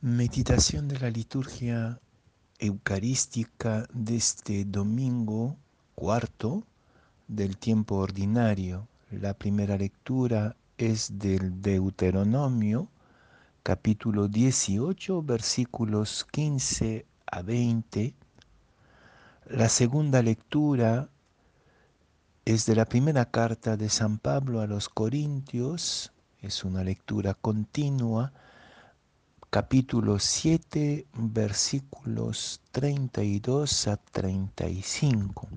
Meditación de la liturgia eucarística de este domingo cuarto del tiempo ordinario. La primera lectura es del Deuteronomio, capítulo 18, versículos 15 a 20. La segunda lectura es de la primera carta de San Pablo a los Corintios, es una lectura continua, capítulo 7, versículos 32 a 35.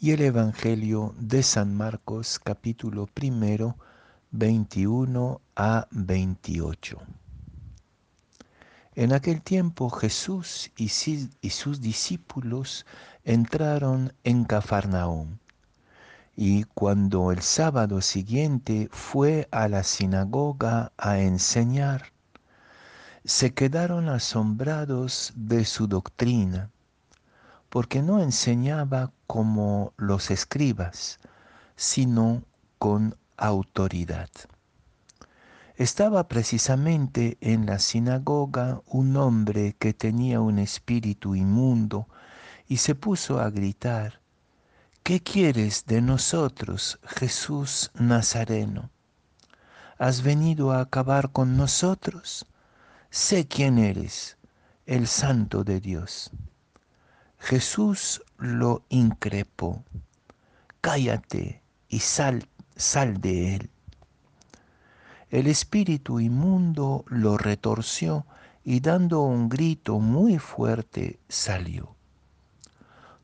Y el Evangelio de San Marcos, capítulo primero, 21 a 28. En aquel tiempo Jesús y sus discípulos entraron en Cafarnaúm y cuando el sábado siguiente fue a la sinagoga a enseñar, se quedaron asombrados de su doctrina, porque no enseñaba como los escribas, sino con autoridad. Estaba precisamente en la sinagoga un hombre que tenía un espíritu inmundo y se puso a gritar, ¿Qué quieres de nosotros, Jesús Nazareno? ¿Has venido a acabar con nosotros? Sé quién eres, el Santo de Dios. Jesús lo increpó. Cállate y sal, sal de él. El espíritu inmundo lo retorció y dando un grito muy fuerte salió.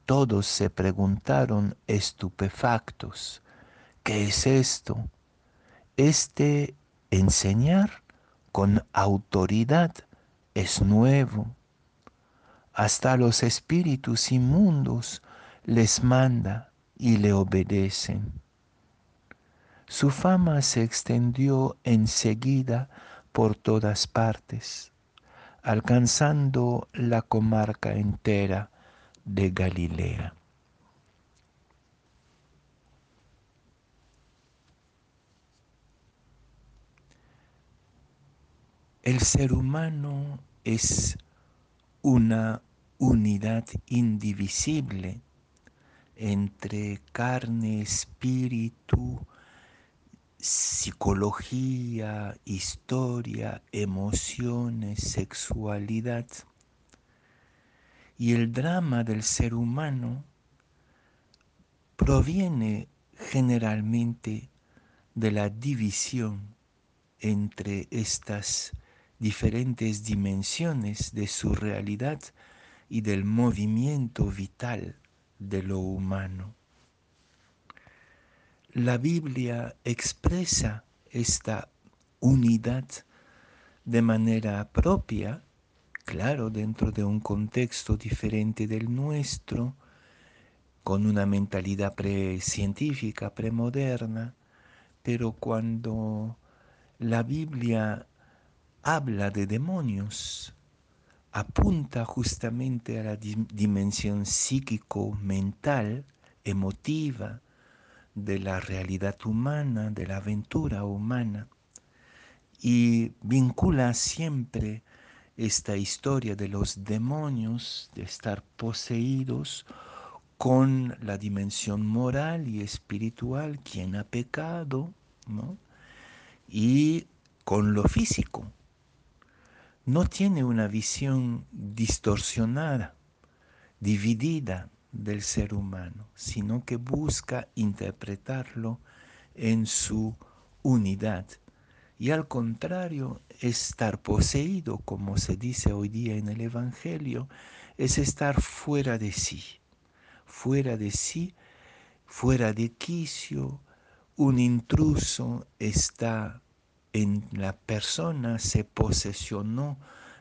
Todos se preguntaron estupefactos, ¿qué es esto? Este enseñar con autoridad es nuevo. Hasta los espíritus inmundos les manda y le obedecen. Su fama se extendió enseguida por todas partes, alcanzando la comarca entera de Galilea. El ser humano es una unidad indivisible entre carne, espíritu, psicología, historia, emociones, sexualidad. Y el drama del ser humano proviene generalmente de la división entre estas diferentes dimensiones de su realidad y del movimiento vital de lo humano. La Biblia expresa esta unidad de manera propia claro, dentro de un contexto diferente del nuestro, con una mentalidad pre-científica, premoderna, pero cuando la Biblia habla de demonios, apunta justamente a la dimensión psíquico-mental, emotiva, de la realidad humana, de la aventura humana, y vincula siempre esta historia de los demonios, de estar poseídos con la dimensión moral y espiritual, quien ha pecado, ¿no? y con lo físico. No tiene una visión distorsionada, dividida del ser humano, sino que busca interpretarlo en su unidad y al contrario, estar poseído, como se dice hoy día en el Evangelio, es estar fuera de sí, fuera de sí, fuera de quicio, un intruso está en la persona, se posesionó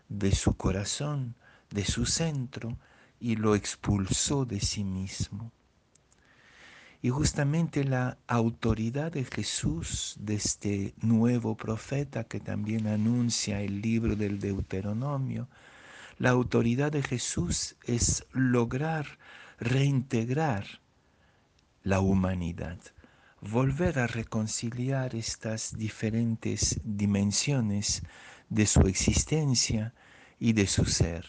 de su corazón, de su centro, y lo expulsó de sí mismo. Y justamente la autoridad de Jesús, de este nuevo profeta que también anuncia el libro del Deuteronomio, la autoridad de Jesús es lograr reintegrar la humanidad, volver a reconciliar estas diferentes dimensiones de su existencia y de su ser.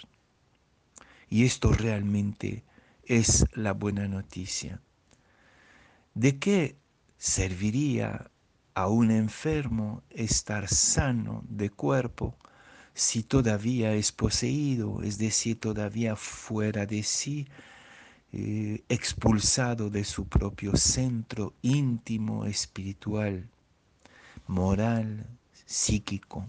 Y esto realmente es la buena noticia. ¿De qué serviría a un enfermo estar sano de cuerpo si todavía es poseído, es decir, todavía fuera de sí, eh, expulsado de su propio centro íntimo, espiritual, moral, psíquico?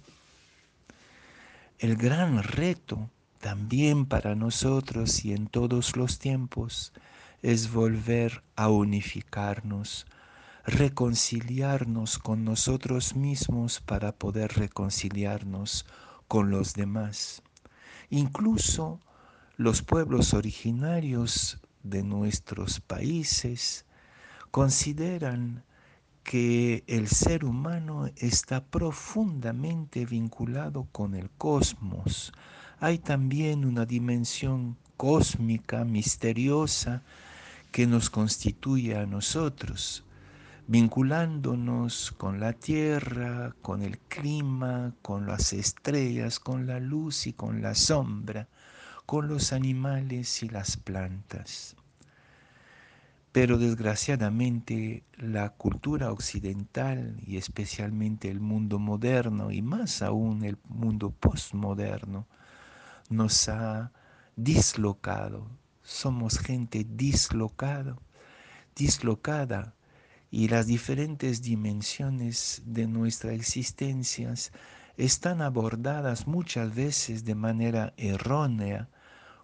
El gran reto también para nosotros y en todos los tiempos es volver a unificarnos, reconciliarnos con nosotros mismos para poder reconciliarnos con los demás. Incluso los pueblos originarios de nuestros países consideran que el ser humano está profundamente vinculado con el cosmos. Hay también una dimensión cósmica, misteriosa, que nos constituye a nosotros, vinculándonos con la tierra, con el clima, con las estrellas, con la luz y con la sombra, con los animales y las plantas. Pero desgraciadamente la cultura occidental y especialmente el mundo moderno y más aún el mundo postmoderno nos ha dislocado. Somos gente dislocada, dislocada y las diferentes dimensiones de nuestra existencia están abordadas muchas veces de manera errónea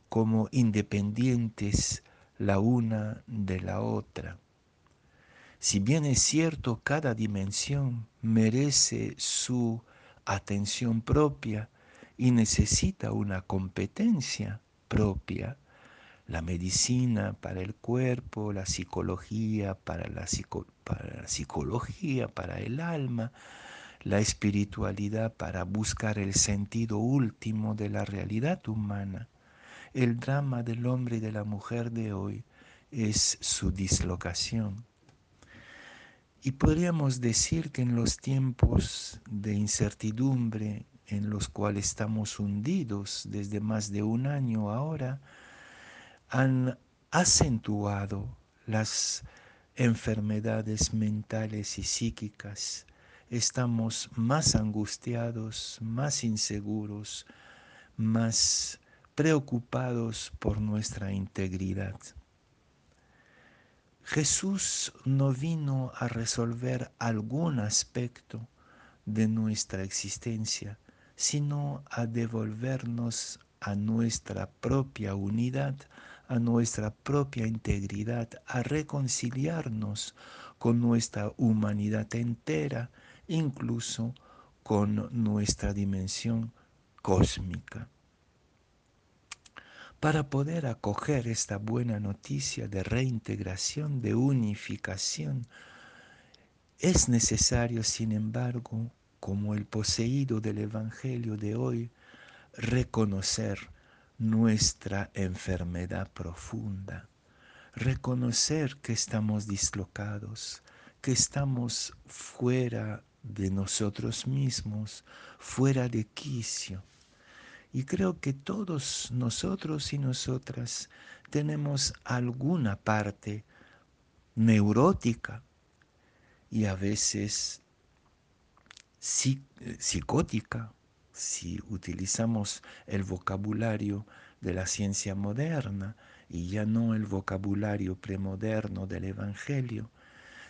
como independientes la una de la otra. Si bien es cierto, cada dimensión merece su atención propia y necesita una competencia propia, la medicina para el cuerpo, la psicología para la, psicología, para el alma, la espiritualidad para buscar el sentido último de la realidad humana el drama del hombre y de la mujer de hoy es su dislocación. Y podríamos decir que en los tiempos de incertidumbre en los cuales estamos hundidos desde más de un año ahora, han acentuado las enfermedades mentales y psíquicas. Estamos más angustiados, más inseguros, más preocupados por nuestra integridad. Jesús no vino a resolver algún aspecto de nuestra existencia, sino a devolvernos a nuestra propia unidad, a nuestra propia integridad, a reconciliarnos con nuestra humanidad entera, incluso con nuestra dimensión cósmica. Para poder acoger esta buena noticia de reintegración, de unificación, es necesario, sin embargo, como el poseído del Evangelio de hoy, reconocer nuestra enfermedad profunda, reconocer que estamos dislocados, que estamos fuera de nosotros mismos, fuera de quicio. Y creo que todos nosotros y nosotras tenemos alguna parte neurótica y a veces psicótica, si utilizamos el vocabulario de la ciencia moderna y ya no el vocabulario premoderno del Evangelio,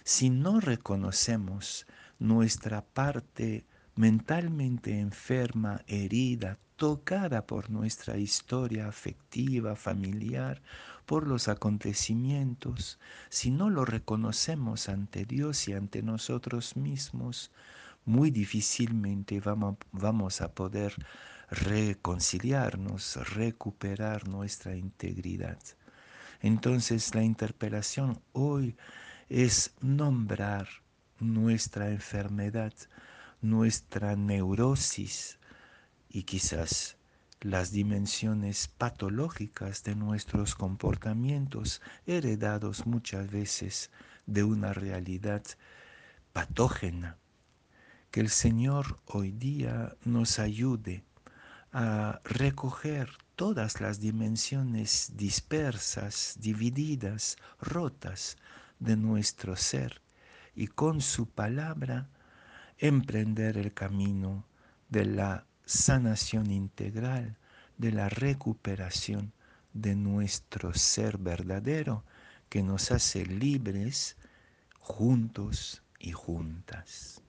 si no reconocemos nuestra parte mentalmente enferma, herida, tocada por nuestra historia afectiva, familiar, por los acontecimientos, si no lo reconocemos ante Dios y ante nosotros mismos, muy difícilmente vamos, a poder reconciliarnos, recuperar nuestra integridad. Entonces la interpelación hoy es nombrar nuestra enfermedad, nuestra neurosis y quizás las dimensiones patológicas de nuestros comportamientos heredados muchas veces de una realidad patógena Que el Señor hoy día nos ayude a recoger todas las dimensiones dispersas, divididas, rotas de nuestro ser y con su palabra emprender el camino de la sanación integral, de la recuperación de nuestro ser verdadero que nos hace libres juntos y juntas.